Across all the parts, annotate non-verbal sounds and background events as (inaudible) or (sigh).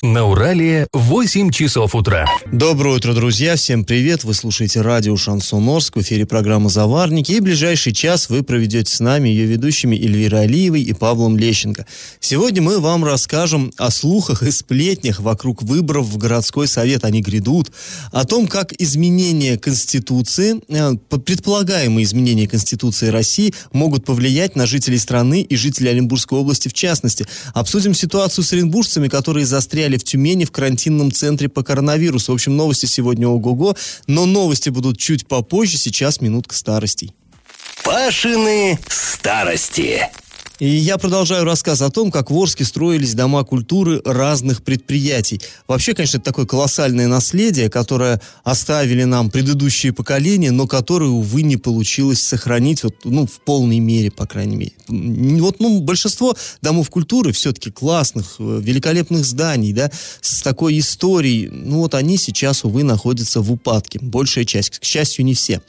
На Урале 8 часов утра. Доброе утро, друзья. Всем привет. Вы слушаете радио Шансон Орск. В эфире программа «Заварники». И ближайший час вы проведете с нами ее ведущими Эльвирой Алиевой и Павлом Лещенко. Сегодня мы вам расскажем о слухах и сплетнях вокруг выборов в городской совет. Они грядут. О том, как изменения Конституции, э, предполагаемые изменения Конституции России могут повлиять на жителей страны и жителей Оренбургской области в частности. Обсудим ситуацию с оренбуржцами, которые застряли застряли в Тюмени в карантинном центре по коронавирусу. В общем, новости сегодня ого-го, но новости будут чуть попозже, сейчас минутка старостей. Пашины старости. И я продолжаю рассказ о том, как в Орске строились дома культуры разных предприятий. Вообще, конечно, это такое колоссальное наследие, которое оставили нам предыдущие поколения, но которое, увы, не получилось сохранить вот, ну, в полной мере, по крайней мере. Вот, ну, большинство домов культуры все-таки классных, э, великолепных зданий, да, с такой историей, ну, вот они сейчас, увы, находятся в упадке. Большая часть, к счастью, не все.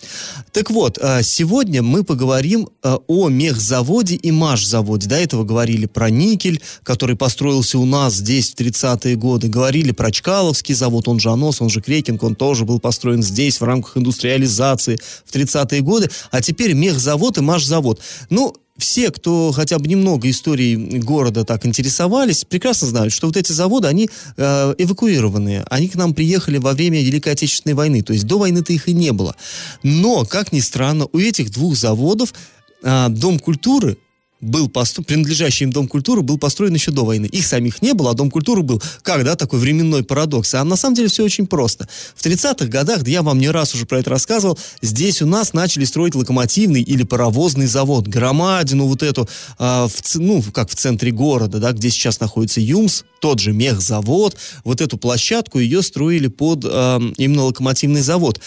Так вот, а, сегодня мы поговорим э, о мехзаводе и машзаводе заводе. До этого говорили про никель, который построился у нас здесь в 30-е годы. Говорили про Чкаловский завод, он же Анос, он же Крекинг, он тоже был построен здесь в рамках индустриализации в 30-е годы. А теперь мехзавод и машзавод. Ну, все, кто хотя бы немного истории города так интересовались, прекрасно знают, что вот эти заводы, они э, эвакуированные. Они к нам приехали во время Великой Отечественной войны. То есть до войны-то их и не было. Но, как ни странно, у этих двух заводов э, Дом культуры был постро... принадлежащий им Дом культуры был построен еще до войны. Их самих не было, а Дом культуры был. Как, да, такой временной парадокс. А на самом деле все очень просто. В 30-х годах, да я вам не раз уже про это рассказывал, здесь у нас начали строить локомотивный или паровозный завод. Громадину вот эту, э, в, ну, как в центре города, да, где сейчас находится ЮМС, тот же мехзавод, вот эту площадку ее строили под э, именно локомотивный завод.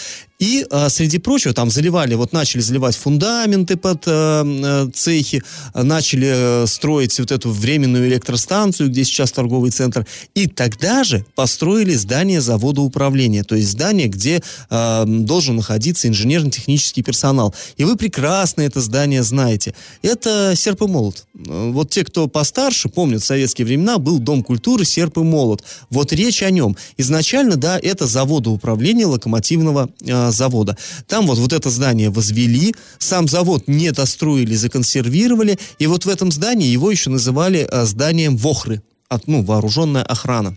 И, э, среди прочего, там заливали, вот начали заливать фундаменты под э, э цехи, начали э, строить вот эту временную электростанцию, где сейчас торговый центр. И тогда же построили здание завода управления, то есть здание, где э, должен находиться инженерно-технический персонал. И вы прекрасно это здание знаете. Это серп и молот. Вот те, кто постарше, помнят советские времена, был Дом культуры «Серп и молот». Вот речь о нем. Изначально, да, это заводоуправление локомотивного э, завода. Там вот, вот это здание возвели, сам завод не достроили, законсервировали, и вот в этом здании его еще называли э, зданием Вохры, от, ну, вооруженная охрана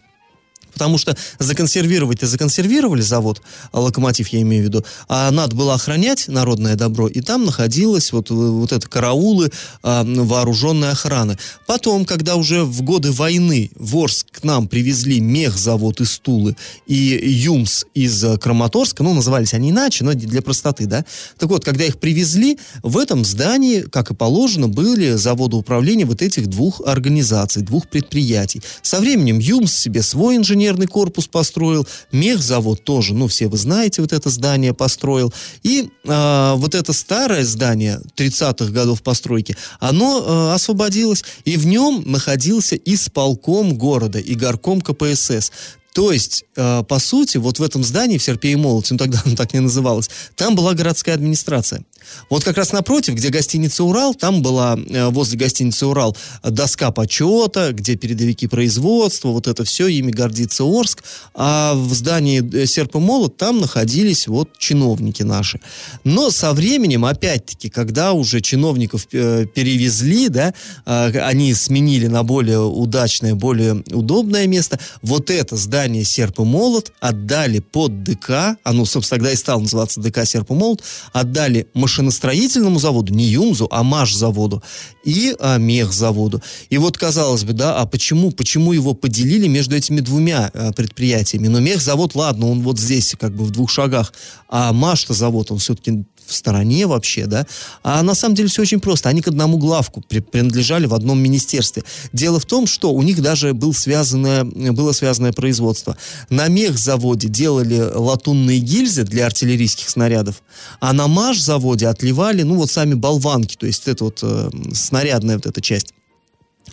потому что законсервировать и законсервировали завод, а локомотив я имею в виду, а надо было охранять народное добро, и там находилась вот, вот это караулы а, вооруженной охраны. Потом, когда уже в годы войны в Орск к нам привезли мехзавод из Тулы и ЮМС из э, Краматорска, ну, назывались они иначе, но для простоты, да. Так вот, когда их привезли, в этом здании, как и положено, были заводы управления вот этих двух организаций, двух предприятий. Со временем ЮМС себе свой инженер инженерный корпус построил, мехзавод тоже, ну, все вы знаете, вот это здание построил. И э, вот это старое здание 30-х годов постройки, оно э, освободилось, и в нем находился исполком города и горком КПСС. То есть, э, по сути, вот в этом здании, в Серпе и Молоте, ну тогда (laughs) оно так не называлось, там была городская администрация. Вот как раз напротив, где гостиница «Урал», там была э, возле гостиницы «Урал» доска почета, где передовики производства, вот это все, ими гордится Орск. А в здании э, «Серп и Молот» там находились вот чиновники наши. Но со временем, опять-таки, когда уже чиновников э, перевезли, да, э, они сменили на более удачное, более удобное место, вот это здание здание «Серп и молот» отдали под ДК, оно, собственно, тогда и стало называться ДК «Серп и молот», отдали машиностроительному заводу, не ЮМЗу, а МАШ-заводу и а, мехзаводу. И вот, казалось бы, да, а почему, почему его поделили между этими двумя а, предприятиями? Но мехзавод, ладно, он вот здесь, как бы в двух шагах, а МАШ-то завод, он все-таки в стороне вообще, да. А на самом деле все очень просто. Они к одному главку при, принадлежали в одном министерстве. Дело в том, что у них даже был связанное, было связанное производство. На мехзаводе делали латунные гильзы для артиллерийских снарядов, а на МАШ-заводе отливали, ну, вот сами болванки, то есть это вот э, снарядная вот эта часть.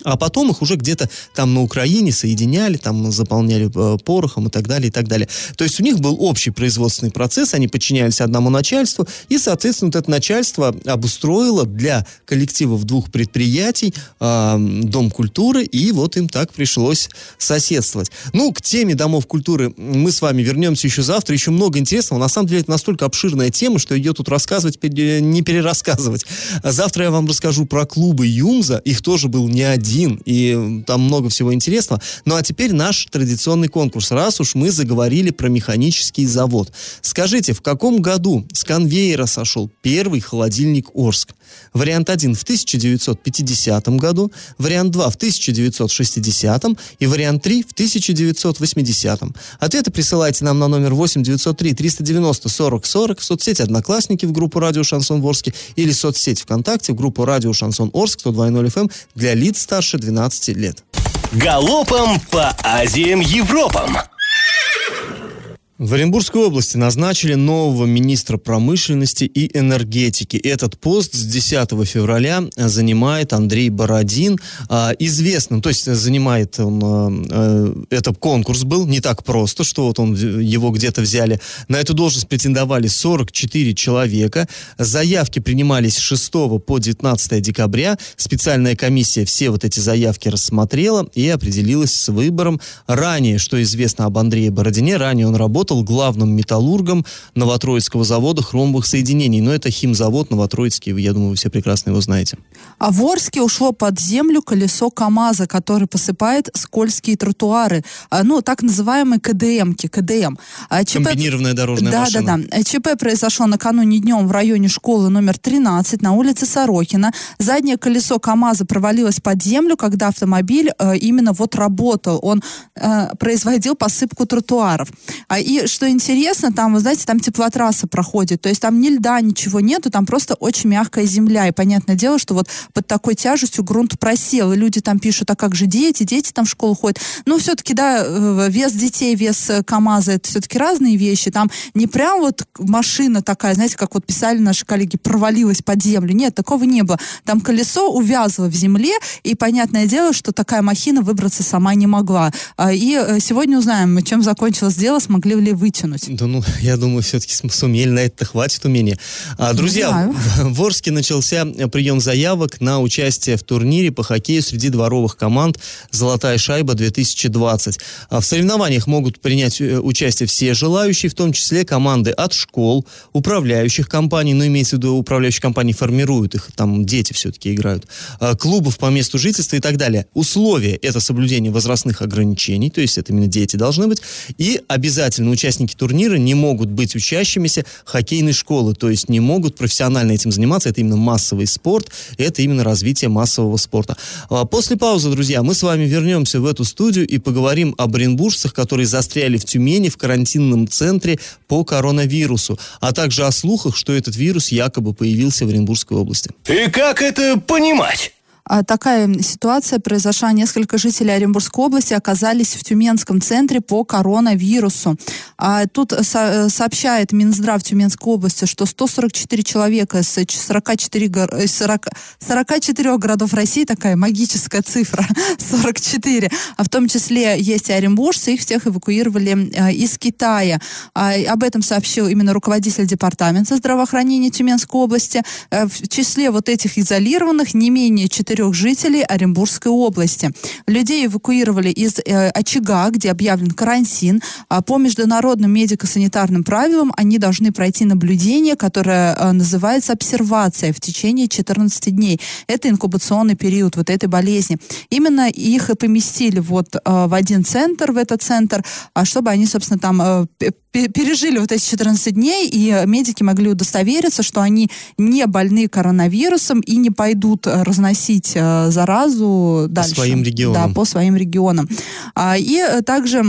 А потом их уже где-то там на Украине соединяли, там заполняли э, порохом и так далее, и так далее. То есть у них был общий производственный процесс, они подчинялись одному начальству, и, соответственно, вот это начальство обустроило для коллективов двух предприятий э, Дом культуры, и вот им так пришлось соседствовать. Ну, к теме Домов культуры мы с вами вернемся еще завтра, еще много интересного. На самом деле это настолько обширная тема, что ее тут рассказывать, не перерассказывать. Завтра я вам расскажу про клубы Юмза, их тоже был не один один, и там много всего интересного. Ну а теперь наш традиционный конкурс. Раз уж мы заговорили про механический завод. Скажите, в каком году с конвейера сошел первый холодильник Орск? Вариант 1 в 1950 году, вариант 2 в 1960 и вариант 3 в 1980. Ответы присылайте нам на номер 8 903 390 40 40 в соцсети «Одноклассники» в группу «Радио Шансон Ворске» или соцсеть ВКонтакте в группу «Радио Шансон Орск» 102.0 FM для лиц старше 12 лет. Галопом по Азиям Европам! В Оренбургской области назначили нового министра промышленности и энергетики. Этот пост с 10 февраля занимает Андрей Бородин. А, известным, то есть занимает он, а, а, это конкурс был, не так просто, что вот он его где-то взяли. На эту должность претендовали 44 человека. Заявки принимались с 6 по 19 декабря. Специальная комиссия все вот эти заявки рассмотрела и определилась с выбором. Ранее, что известно об Андрее Бородине, ранее он работал работал главным металлургом Новотроицкого завода хромовых соединений. Но это химзавод Новотроицкий, я думаю, вы все прекрасно его знаете. А в Орске ушло под землю колесо КАМАЗа, который посыпает скользкие тротуары. А, ну, так называемые КДМки, КДМ. А, ЧП... Комбинированная дорожная да, машина. Да, да, да. ЧП произошло накануне днем в районе школы номер 13 на улице Сорокина. Заднее колесо КАМАЗа провалилось под землю, когда автомобиль э, именно вот работал. Он э, производил посыпку тротуаров. А, и что интересно, там, вы знаете, там теплотрасса проходит, то есть там ни льда, ничего нету, там просто очень мягкая земля. И понятное дело, что вот под такой тяжестью грунт просел. И люди там пишут, а как же дети? Дети там в школу ходят. Ну, все-таки, да, э, вес детей, вес э, КАМАЗа, это все-таки разные вещи. Там не прям вот машина такая, знаете, как вот писали наши коллеги, провалилась под землю. Нет, такого не было. Там колесо увязло в земле, и понятное дело, что такая махина выбраться сама не могла. А, и э, сегодня узнаем, чем закончилось дело, смогли ли вытянуть? Да ну, (laughs) я думаю, все-таки сумели, на это хватит умения. А, друзья, (laughs) в Орске начался прием заявок на участие в турнире по хоккею среди дворовых команд «Золотая шайба-2020». А в соревнованиях могут принять э, участие все желающие, в том числе команды от школ, управляющих компаний, ну, имеется в виду, управляющие компании формируют их, там дети все-таки играют, а, клубов по месту жительства и так далее. Условия – это соблюдение возрастных ограничений, то есть это именно дети должны быть, и обязательно участники турнира не могут быть учащимися хоккейной школы, то есть не могут профессионально этим заниматься. Это именно массовый спорт, это именно развитие массового спорта. А, после паузы, друзья, мы с вами вернемся в эту студию и поговорим о оренбуржцах, которые застряли в Тюмени в карантинном центре по коронавирусу, а также о слухах, что этот вирус якобы появился в Оренбургской области. И как это понимать? А, такая ситуация произошла. Несколько жителей Оренбургской области оказались в Тюменском центре по коронавирусу. А тут со сообщает Минздрав Тюменской области, что 144 человека из 44, 40, 44 городов России, такая магическая цифра, (laughs) 44, а в том числе есть и оренбуржцы, их всех эвакуировали э, из Китая. А, об этом сообщил именно руководитель департамента здравоохранения Тюменской области. Э, в числе вот этих изолированных не менее 4 четырех жителей Оренбургской области. Людей эвакуировали из э, очага, где объявлен карантин. А по международным медико-санитарным правилам они должны пройти наблюдение, которое э, называется обсервация в течение 14 дней. Это инкубационный период вот этой болезни. Именно их и поместили вот э, в один центр, в этот центр, а чтобы они, собственно, там э, пережили вот эти 14 дней, и медики могли удостовериться, что они не больны коронавирусом и не пойдут э, разносить э, заразу дальше. По своим регионам. Да, по своим регионам. А, и э, также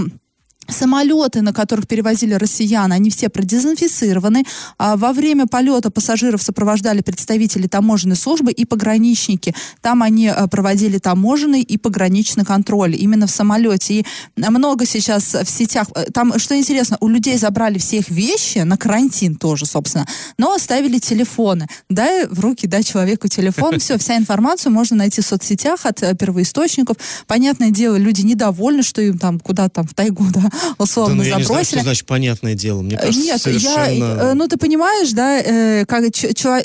Самолеты, на которых перевозили россиян, они все продезинфицированы. А во время полета пассажиров сопровождали представители таможенной службы и пограничники. Там они а, проводили таможенный и пограничный контроль именно в самолете. И много сейчас в сетях. Э, там, что интересно, у людей забрали все их вещи на карантин тоже, собственно, но оставили телефоны. Дай в руки, дай человеку телефон, все, вся информацию можно найти в соцсетях от э, первоисточников. Понятное дело, люди недовольны, что им там куда-то там в тайгу, да, условно да, ну, я. Не знаю, что значит понятное дело. Мне кажется, Нет, совершенно... я, э, ну ты понимаешь, да, э, как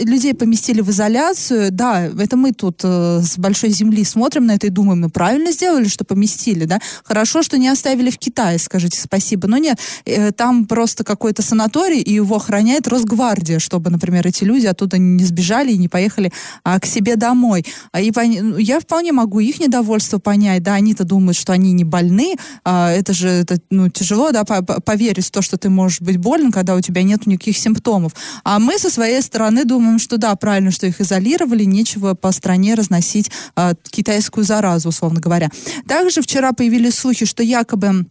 людей поместили в изоляцию, да, это мы тут э, с большой земли смотрим на это и думаем, ну правильно сделали, что поместили, да, хорошо, что не оставили в Китае, скажите спасибо, но нет, там просто какой-то санаторий, и его охраняет Росгвардия, чтобы, например, эти люди оттуда не сбежали и не поехали а, к себе домой. А, и пон... Я вполне могу их недовольство понять, да, они-то думают, что они не больны, а, это же это, ну, тяжело, да, поверить в то, что ты можешь быть болен, когда у тебя нет никаких симптомов. А мы со своей стороны думаем, что да, правильно, что их изолировали, нечего по стране разносить э, китайскую заразу, условно говоря. Также вчера появились слухи, что якобы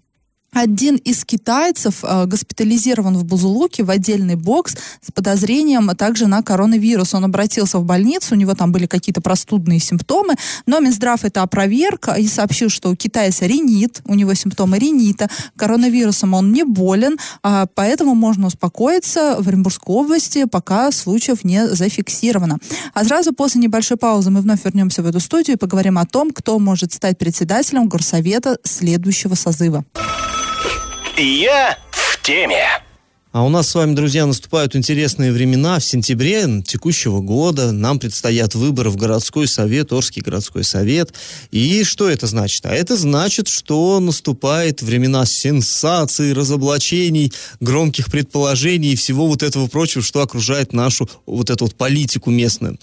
один из китайцев э, госпитализирован в Бузулуке в отдельный бокс с подозрением также на коронавирус. Он обратился в больницу, у него там были какие-то простудные симптомы, но Минздрав это опроверг и сообщил, что у китайца ринит, у него симптомы ринита, коронавирусом он не болен, а поэтому можно успокоиться в Оренбургской области, пока случаев не зафиксировано. А сразу после небольшой паузы мы вновь вернемся в эту студию и поговорим о том, кто может стать председателем горсовета следующего созыва. Я в теме. А у нас с вами, друзья, наступают интересные времена. В сентябре текущего года нам предстоят выборы в городской совет, Орский городской совет. И что это значит? А это значит, что наступает времена сенсаций, разоблачений, громких предположений и всего вот этого прочего, что окружает нашу вот эту вот политику местную.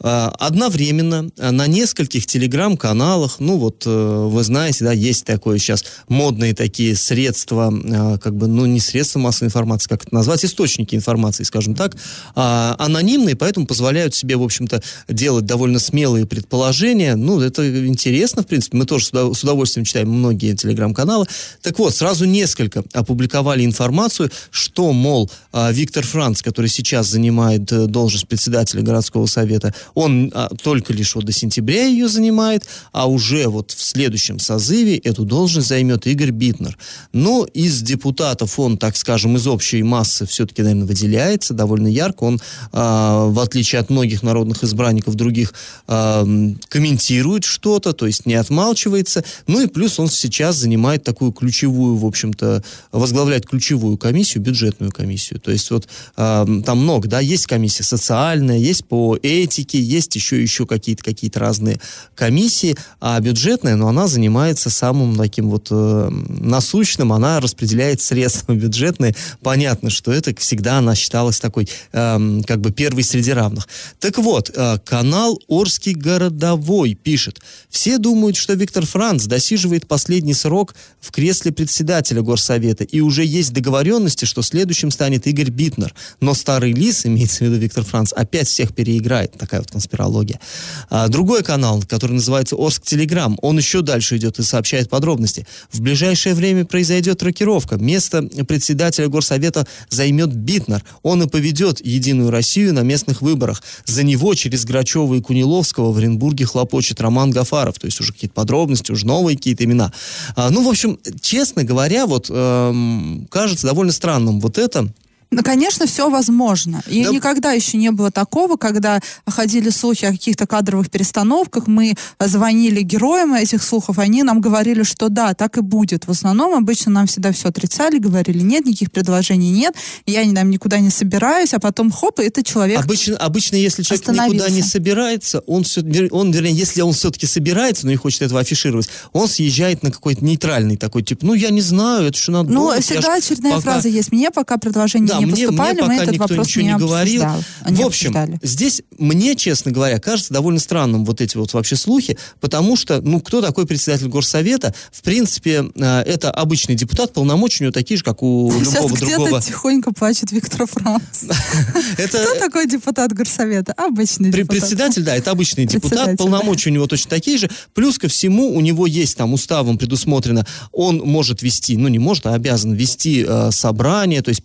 А, одновременно на нескольких телеграм-каналах, ну вот э, вы знаете, да, есть такое сейчас модные такие средства, а, как бы, ну не средства массовой информации, как это назвать, источники информации, скажем так, а, анонимные, поэтому позволяют себе, в общем-то, делать довольно смелые предположения. Ну, это интересно, в принципе. Мы тоже с удовольствием читаем многие телеграм-каналы. Так вот, сразу несколько опубликовали информацию, что, мол, а, Виктор Франц, который сейчас занимает э, должность председателя городского совета, он а, только лишь вот до сентября ее занимает, а уже вот в следующем созыве эту должность займет Игорь Битнер. Но из депутатов он, так скажем, из общей общей массы все-таки, наверное, выделяется довольно ярко. Он, э, в отличие от многих народных избранников других, э, комментирует что-то, то есть не отмалчивается. Ну и плюс он сейчас занимает такую ключевую, в общем-то, возглавляет ключевую комиссию, бюджетную комиссию. То есть вот э, там много, да, есть комиссия социальная, есть по этике, есть еще, еще какие-то какие разные комиссии, а бюджетная, но она занимается самым таким вот э, насущным, она распределяет средства бюджетные, понятно, понятно, что это всегда она считалась такой, эм, как бы первой среди равных. Так вот, э, канал Орский городовой пишет. Все думают, что Виктор Франц досиживает последний срок в кресле председателя горсовета, и уже есть договоренности, что следующим станет Игорь Битнер. Но старый лис, имеется в виду Виктор Франц, опять всех переиграет. Такая вот конспирология. А, другой канал, который называется Орск Телеграм, он еще дальше идет и сообщает подробности. В ближайшее время произойдет рокировка. Место председателя горсовета место займет Битнер. Он и поведет Единую Россию на местных выборах. За него через Грачева и Куниловского в Оренбурге хлопочет Роман Гафаров. То есть уже какие-то подробности, уже новые какие-то имена. А, ну, в общем, честно говоря, вот эм, кажется довольно странным вот это, ну, конечно, все возможно. И да. никогда еще не было такого, когда ходили слухи о каких-то кадровых перестановках, мы звонили героям этих слухов, они нам говорили, что да, так и будет. В основном обычно нам всегда все отрицали, говорили, нет, никаких предложений нет, я там никуда не собираюсь, а потом хоп, и это человек Обычно, обычно если человек никуда не собирается, он, все, он, вернее, если он все-таки собирается, но не хочет этого афишировать, он съезжает на какой-то нейтральный такой, тип, ну, я не знаю, это что надо Ну, думать, всегда очередная пока... фраза есть, мне пока предложение да, не мне, поступали, мне пока никто ничего не, не говорил. обсуждал- не в общем, обсуждали. здесь мне, честно говоря, кажется довольно странным вот эти вот вообще слухи, потому что, ну, кто такой председатель горсовета? В принципе, э, это обычный депутат, полномочия у него такие же, как у (laughs) Сейчас любого где-то другого. тихонько плачет Виктор Франц. (laughs) Кто такой депутат горсовета? Обычный депутат. Председатель, да, это обычный (laughs) депутат, полномочия у него точно такие же. Плюс ко всему, у него есть там уставом предусмотрено, он может вести, ну не может, а обязан вести э, собрания, то есть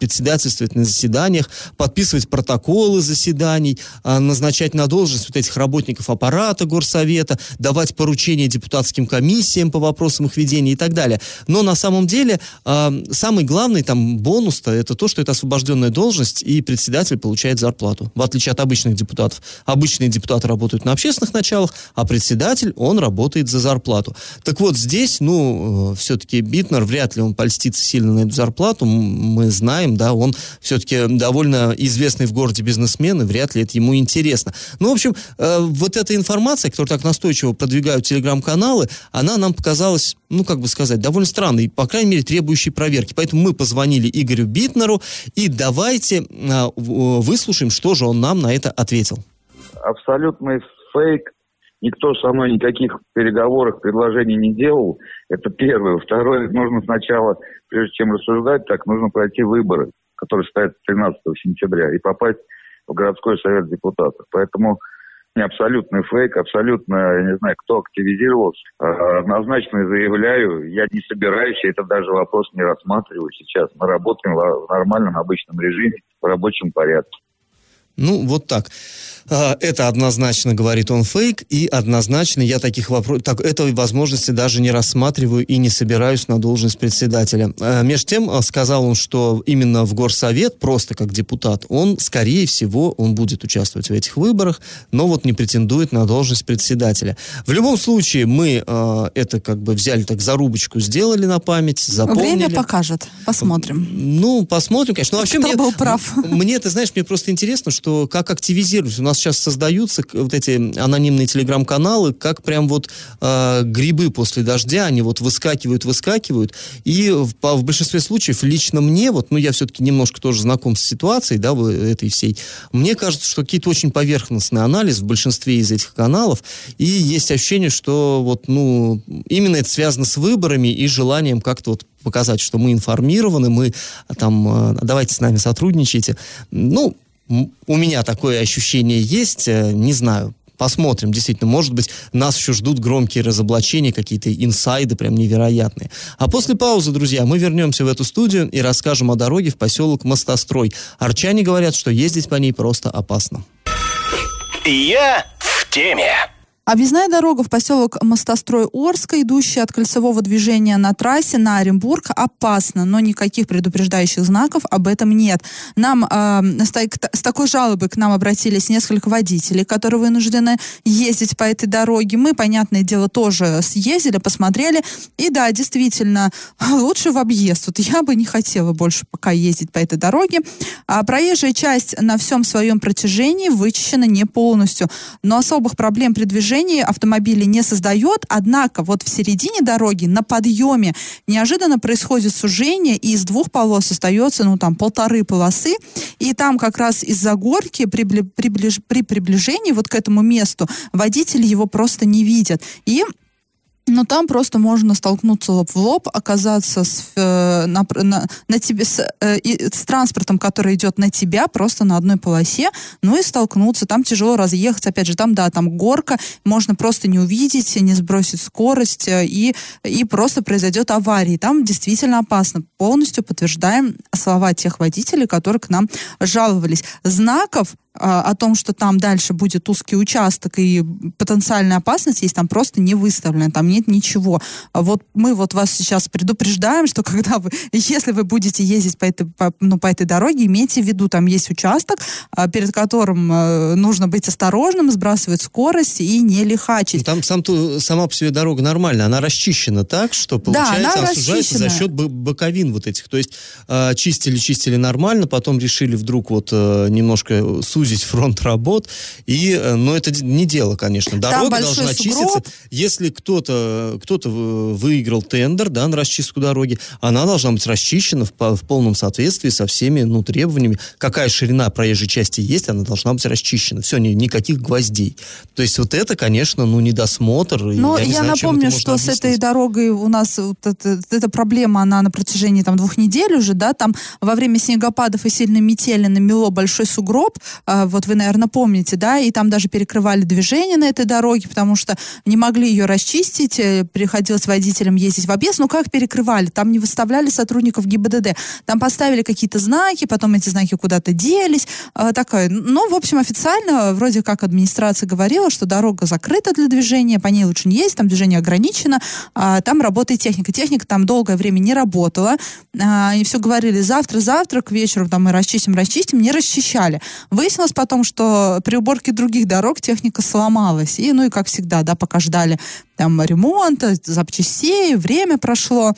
председательствовать на заседаниях, подписывать протоколы заседаний, э, назначать на должность вот этих работников аппарата горсовета, давать поручения депутатским комиссиям по вопросам их ведения и так далее. Но на самом деле э, самый главный там бонус-то это то, что это освобожденная должность, и председатель получает зарплату, в отличие от обычных депутатов. Обычные депутаты работают на общественных началах, а председатель, он работает за зарплату. Так вот, здесь, ну, все-таки Битнер, вряд ли он польстится сильно на эту зарплату, мы знаем, да, он все-таки довольно известный в городе бизнесмен, и вряд ли это ему интересно. Ну, в общем, э, вот эта информация, которую так настойчиво продвигают телеграм-каналы, она нам показалась, ну, как бы сказать, довольно странной, по крайней мере, требующей проверки. Поэтому мы позвонили Игорю Битнеру, и давайте э, выслушаем, что же он нам на это ответил. абсолютный фейк. Никто со мной никаких переговоров, предложений не делал. Это первое. Второе, нужно сначала, прежде чем рассуждать, так нужно пройти выборы, которые стоят 13 сентября, и попасть в городской совет депутатов. Поэтому не абсолютный фейк, абсолютно, я не знаю, кто активизировался. А, Однозначно заявляю, я не собираюсь, я это даже вопрос не рассматриваю сейчас. Мы работаем в нормальном обычном режиме, в рабочем порядке. Ну, вот так. А, Это однозначно, говорит он, фейк, и однозначно я таких вопросов, так, этой возможности даже не рассматриваю и не собираюсь на должность председателя. А, Меж тем, а, сказал он, что именно в горсовет, просто как депутат, он, скорее всего, он будет участвовать в этих выборах, но вот не претендует на должность председателя. В любом случае, мы это как бы взяли так зарубочку, сделали на память, запомнили. Время покажет. Посмотрим. Ну, посмотрим, конечно. Но вообще Кто мне, был прав? Мне, ты знаешь, мне просто интересно, что как активизировать. У нас сейчас создаются вот эти анонимные телеграм-каналы, как прям вот э, грибы после дождя, они вот выскакивают, выскакивают. И в, по- в большинстве случаев лично мне, вот, ну, я все-таки немножко тоже знаком с ситуацией, да, этой всей, мне кажется, что какие-то очень поверхностный анализ в большинстве из этих каналов, и есть ощущение, что вот, ну, именно это связано с выборами и желанием как-то вот показать, что мы информированы, мы а, там, э, давайте с нами сотрудничайте. Ну, у меня такое ощущение есть, э, не знаю, Посмотрим, действительно, может быть, нас еще ждут громкие разоблачения, какие-то инсайды прям невероятные. А после паузы, друзья, мы вернемся в эту студию и расскажем о дороге в поселок Мостострой. Арчане говорят, что ездить по ней просто опасно. Я в теме. Объездная дорога в поселок Мостострой Орска, идущая от кольцевого движения на трассе на Оренбург, опасна, но никаких предупреждающих знаков об этом нет. Нам э, с, с такой жалобой к нам обратились несколько водителей, которые вынуждены ездить по этой дороге. Мы, понятное дело, тоже съездили, посмотрели. И да, действительно, лучше в объезд. Вот я бы не хотела больше пока ездить по этой дороге. А проезжая часть на всем своем протяжении вычищена не полностью. Но особых проблем при движении автомобили не создает. Однако вот в середине дороги на подъеме неожиданно происходит сужение, и из двух полос остается, ну, там, полторы полосы. И там как раз из-за горки при, бли- приближ- при приближении вот к этому месту водители его просто не видят. И но там просто можно столкнуться лоб в лоб, оказаться с, э, на, на, на тебе с, э, с транспортом, который идет на тебя, просто на одной полосе, ну и столкнуться. Там тяжело разъехать. Опять же, там, да, там горка, можно просто не увидеть, не сбросить скорость, э, и, и просто произойдет авария. Там действительно опасно. Полностью подтверждаем слова тех водителей, которые к нам жаловались. Знаков о том, что там дальше будет узкий участок и потенциальная опасность есть, там просто не выставлено, там нет ничего. А Вот мы вот вас сейчас предупреждаем, что (laughs) когда вы, если вы будете ездить по этой, по, ну, по этой дороге, имейте в виду, там есть участок, а, перед которым э, нужно быть осторожным, сбрасывать скорость и не лихачить. Там сам, ту- сама по себе дорога нормальная, она расчищена так, что получается она она сужается за счет бо- боковин вот этих. То есть э, чистили, чистили нормально, потом решили вдруг вот э, немножко сузить сузить фронт работ. И, э, но это не дело, конечно. Дорога должна сугроб. чиститься. Если кто-то кто выиграл тендер да, на расчистку дороги, она должна быть расчищена в, в полном соответствии со всеми ну, требованиями. Какая ширина проезжей части есть, она должна быть расчищена. Все, ни, никаких гвоздей. То есть вот это, конечно, ну, недосмотр. Но я, я знаю, напомню, что с этой дорогой у нас вот это, эта проблема, она на протяжении там двух недель уже, да, там во время снегопадов и сильной метели намело большой сугроб, э, вот вы, наверное, помните, да, и там даже перекрывали движение на этой дороге, потому что не могли ее расчистить, э, приходилось водителям ездить в объезд, ну как перекрывали? Там не выставляли сотрудников ГИБДД, там поставили какие-то знаки, потом эти знаки куда-то делись, э, такое. Ну, в общем, официально вроде как администрация говорила, что дорога закрыта для движения, по ней лучше не ездить, там движение ограничено, а там работает техника. Техника там долгое время не работала, а, и все говорили, завтра, завтра, к вечеру там мы расчистим, расчистим, не расчищали. Выяснилось потом, что при уборке других дорог техника сломалась, и, ну и как всегда, да, пока ждали там ремонта, запчастей, время прошло,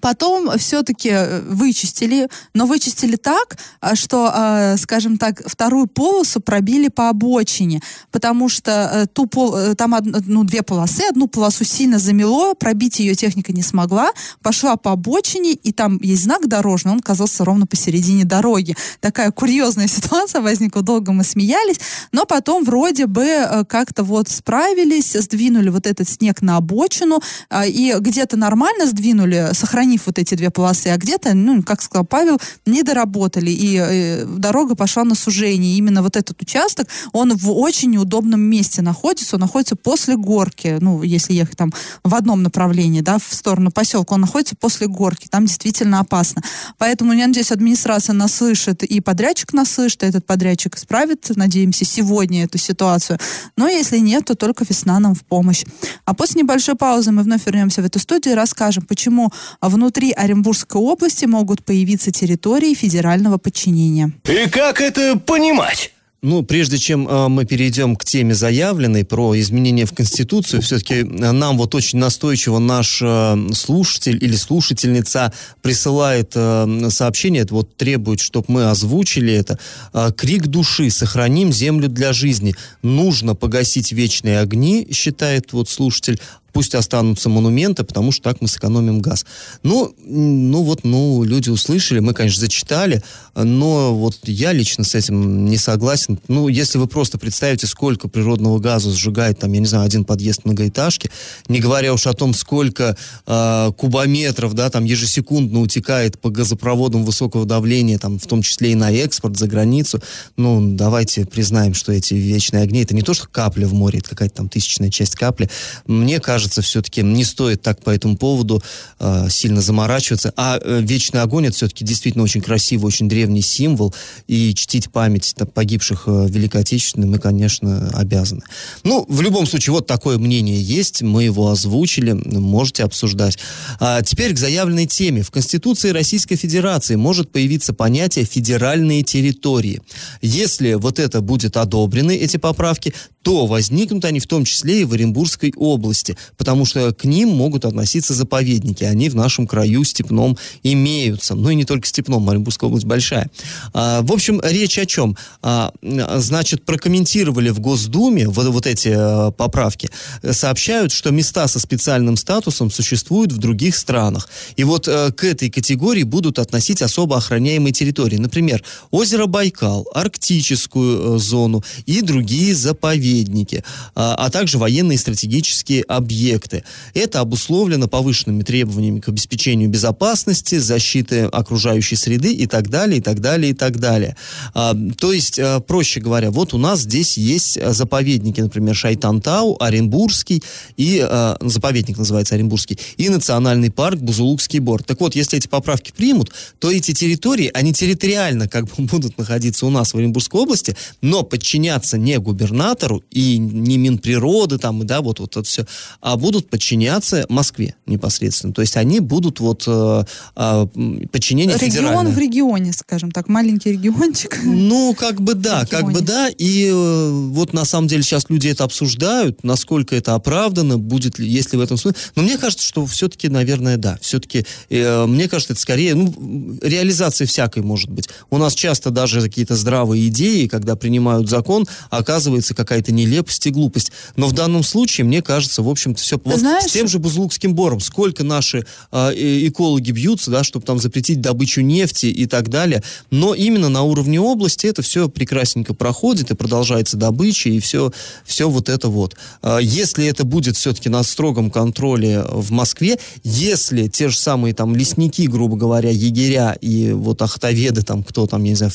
Потом все-таки э, вычистили, но вычистили так, а, что, а, скажем так, вторую полосу пробили по обочине, потому что э, ту пол, э, там ну, две полосы, одну полосу сильно замело, пробить ее техника не смогла, пошла по обочине, и там есть знак дорожный, он оказался ровно посередине дороги. Такая курьезная (laughs) ситуация возникла, долго мы смеялись, но потом вроде бы как-то вот справились, сдвинули вот этот снег на обочину, и где-то нормально сдвинули, сохранили сохранив вот эти две полосы, а где-то, ну, как сказал Павел, не доработали, и э, дорога пошла на сужение. Именно вот этот участок, он в очень неудобном месте находится, он находится после горки, ну, если ехать там в одном направлении, да, в сторону поселка, он находится после горки, там действительно опасно. Поэтому, я надеюсь, администрация нас слышит, и подрядчик нас слышит, и этот подрядчик исправит, надеемся, сегодня эту ситуацию. Но если нет, то только весна нам в помощь. А после небольшой паузы мы вновь вернемся в эту студию и расскажем, почему в внутри Оренбургской области могут появиться территории федерального подчинения. И как это понимать? Ну, прежде чем э, мы перейдем к теме заявленной про изменения в Конституцию, все-таки э, нам вот очень настойчиво наш э, слушатель или слушательница присылает э, сообщение, это вот требует, чтобы мы озвучили это. Э, Крик души, сохраним землю для жизни. Нужно погасить вечные огни, считает вот слушатель, пусть останутся монументы, потому что так мы сэкономим газ. Ну, ну вот, ну, люди услышали, мы, конечно, зачитали, но вот я лично с этим не согласен. Ну, если вы просто представите, сколько природного газа сжигает, там, я не знаю, один подъезд многоэтажки, не говоря уж о том, сколько э, кубометров, да, там, ежесекундно утекает по газопроводам высокого давления, там, в том числе и на экспорт за границу, ну, давайте признаем, что эти вечные огни, это не то, что капля в море, это какая-то там тысячная часть капли. Мне кажется, кажется, все-таки не стоит так по этому поводу э, сильно заморачиваться. А э, вечный огонь это все-таки действительно очень красивый, очень древний символ. И чтить память там, погибших э, в Великой Отечественной мы, конечно, обязаны. Ну, в любом случае, вот такое мнение есть. Мы его озвучили, можете обсуждать. А теперь к заявленной теме. В Конституции Российской Федерации может появиться понятие «федеральные территории». Если вот это будет одобрены, эти поправки, то возникнут они в том числе и в Оренбургской области, потому что к ним могут относиться заповедники. Они в нашем краю степном имеются. Ну и не только степном, Оренбургская область большая. А, в общем, речь о чем? А, значит, прокомментировали в Госдуме вот, вот эти а, поправки. Сообщают, что места со специальным статусом существуют в других странах. И вот а, к этой категории будут относить особо охраняемые территории. Например, озеро Байкал, арктическую а, зону и другие заповедники заповедники, а, а также военные стратегические объекты. Это обусловлено повышенными требованиями к обеспечению безопасности, защиты окружающей среды и так далее, и так далее, и так далее. А, то есть, а, проще говоря, вот у нас здесь есть заповедники, например, Шайтантау, Оренбургский, и а, заповедник называется Оренбургский, и национальный парк Бузулукский бор. Так вот, если эти поправки примут, то эти территории, они территориально как бы (laughs) будут находиться у нас в Оренбургской области, но подчиняться не губернатору, и не Минприроды там, да, вот, вот это все, а будут подчиняться Москве непосредственно. То есть они будут вот э, э, подчинение Регион федеральное. в регионе, скажем так, маленький региончик. Ну, как бы да, как бы да. И э, вот на самом деле сейчас люди это обсуждают, насколько это оправдано, будет ли, есть ли в этом смысл. Но мне кажется, что все-таки, наверное, да. Все-таки, э, мне кажется, это скорее, ну, реализация всякой может быть. У нас часто даже какие-то здравые идеи, когда принимают закон, оказывается какая-то нелепость и глупость. Но в данном случае, мне кажется, в общем-то, все... Вот знаешь- с тем же Бузлукским бором. Сколько наши э, экологи бьются, да, чтобы там запретить добычу нефти и так далее. Но именно на уровне области это все прекрасненько проходит и продолжается добыча и все, все вот это вот. А, Если это будет все-таки на строгом контроле в Москве, если те же самые там лесники, грубо говоря, егеря и вот ахтоведы, там кто там, я не знаю,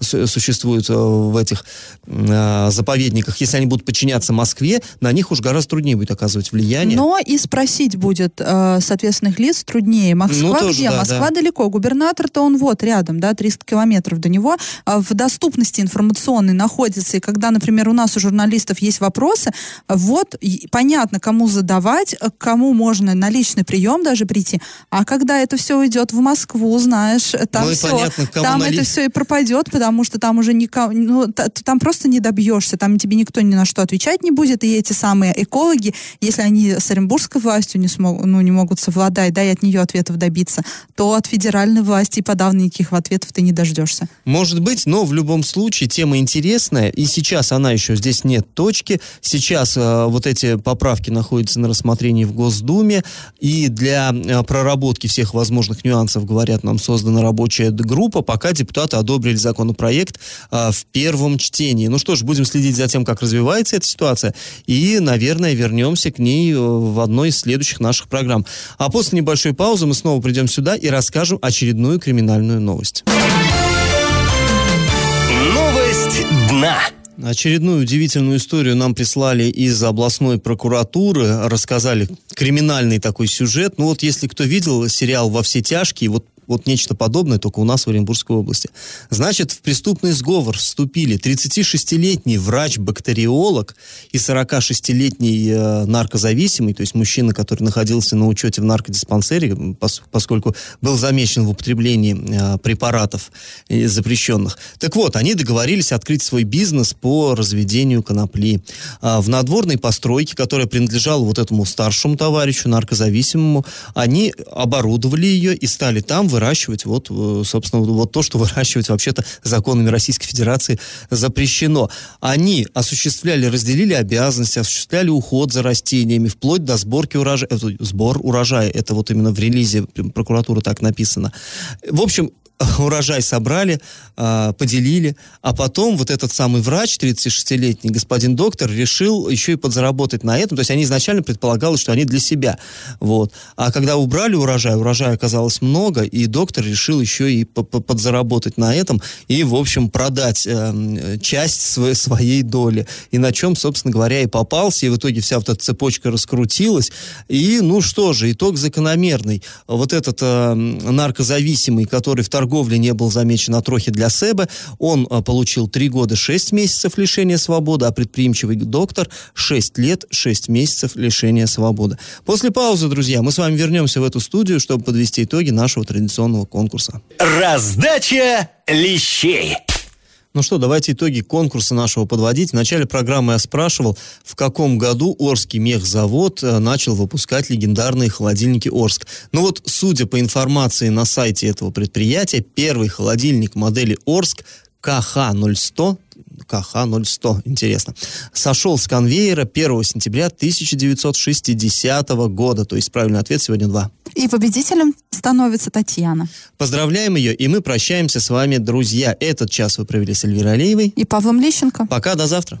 существует э, в этих э, заповедниках, если они будут подчиняться Москве, на них уж гораздо труднее будет оказывать влияние. Но и спросить будет э, соответственных лиц труднее. Москва Ну, тоже где? да, Москва да. далеко. Губернатор-то он вот рядом, да, 300 километров до него. А в доступности информационной находится. И когда, например, у нас у журналистов есть вопросы, вот понятно, кому задавать, к кому можно на личный прием даже прийти. А когда это все уйдет в Москву, знаешь, там Ну все, понятно, там на это все и пропадет, потому что там уже никого, ну, та- там просто не добьешься, там тебе никто ни на что отвечать не будет, и эти самые экологи, если они с оренбургской властью не, смогут, ну, не могут совладать, да, и от нее ответов добиться, то от федеральной власти и подавно никаких ответов ты не дождешься. Может быть, но в любом случае тема интересная, и сейчас она еще, здесь нет точки, сейчас э, вот эти поправки находятся на рассмотрении в Госдуме, и для э, проработки всех возможных нюансов, говорят, нам создана рабочая группа, пока депутаты одобрили законопроект э, в первом чтении. Ну что ж, будем следить за тем, как развивается эта ситуация, и, наверное, вернемся к ней э, в одной из следующих наших программ. А после небольшой паузы мы снова придем сюда и расскажем очередную криминальную новость. Новость дна. Очередную удивительную историю нам прислали из областной прокуратуры, рассказали криминальный такой сюжет. Ну вот если кто видел сериал «Во все тяжкие», вот вот нечто подобное, только у нас в Оренбургской области. Значит, в преступный сговор вступили 36-летний врач-бактериолог и 46-летний э, наркозависимый, то есть мужчина, который находился на учете в наркодиспансере, поскольку был замечен в употреблении э, препаратов э, запрещенных. Так вот, они договорились открыть свой бизнес по разведению конопли. А, в надворной постройке, которая принадлежала вот этому старшему товарищу, наркозависимому, они оборудовали ее и стали там выращивать вот, э, собственно, вот то, что выращивать вообще-то законами Российской Федерации запрещено. Они осуществляли, разделили обязанности, осуществляли уход за растениями, вплоть до сборки урожая, э, сбор урожая. Это вот именно в релизе прокуратуры так написано. В общем, (laughs) урожай собрали, а, поделили, а потом вот этот самый врач, 36-летний господин доктор, решил еще и подзаработать на этом. То есть они изначально предполагалось, что они для себя. Вот. А когда убрали урожай, урожая оказалось много, и доктор решил еще и по- по- подзаработать на этом и, в общем, продать эм, часть сво- своей доли. И на чем, собственно говоря, и попался, и в итоге вся вот эта цепочка раскрутилась. И, ну что же, итог закономерный. Вот этот э, наркозависимый, который в торговле не был замечен от Рохи для Себа, он э, получил 3 года 6 месяцев лишения свободы, а предприимчивый доктор 6 лет 6 месяцев лишения свободы. После паузы, друзья, мы с вами вернемся в эту студию, чтобы подвести итоги нашего традиционного конкурса. Раздача лещей. Ну что, давайте итоги конкурса нашего подводить. В начале программы я спрашивал, в каком году Орский мехзавод э, начал выпускать легендарные холодильники Орск. Ну вот, судя по информации на сайте этого предприятия, первый холодильник модели Орск КХ-0100, КХ-0100, интересно, сошел с конвейера 1 сентября 1960 года. То есть правильный ответ сегодня два. И победителем становится Татьяна. Поздравляем ее, и мы прощаемся с вами, друзья. Этот час вы провели с Эльвирой Алиевой. И Павлом Лещенко. Пока, до завтра.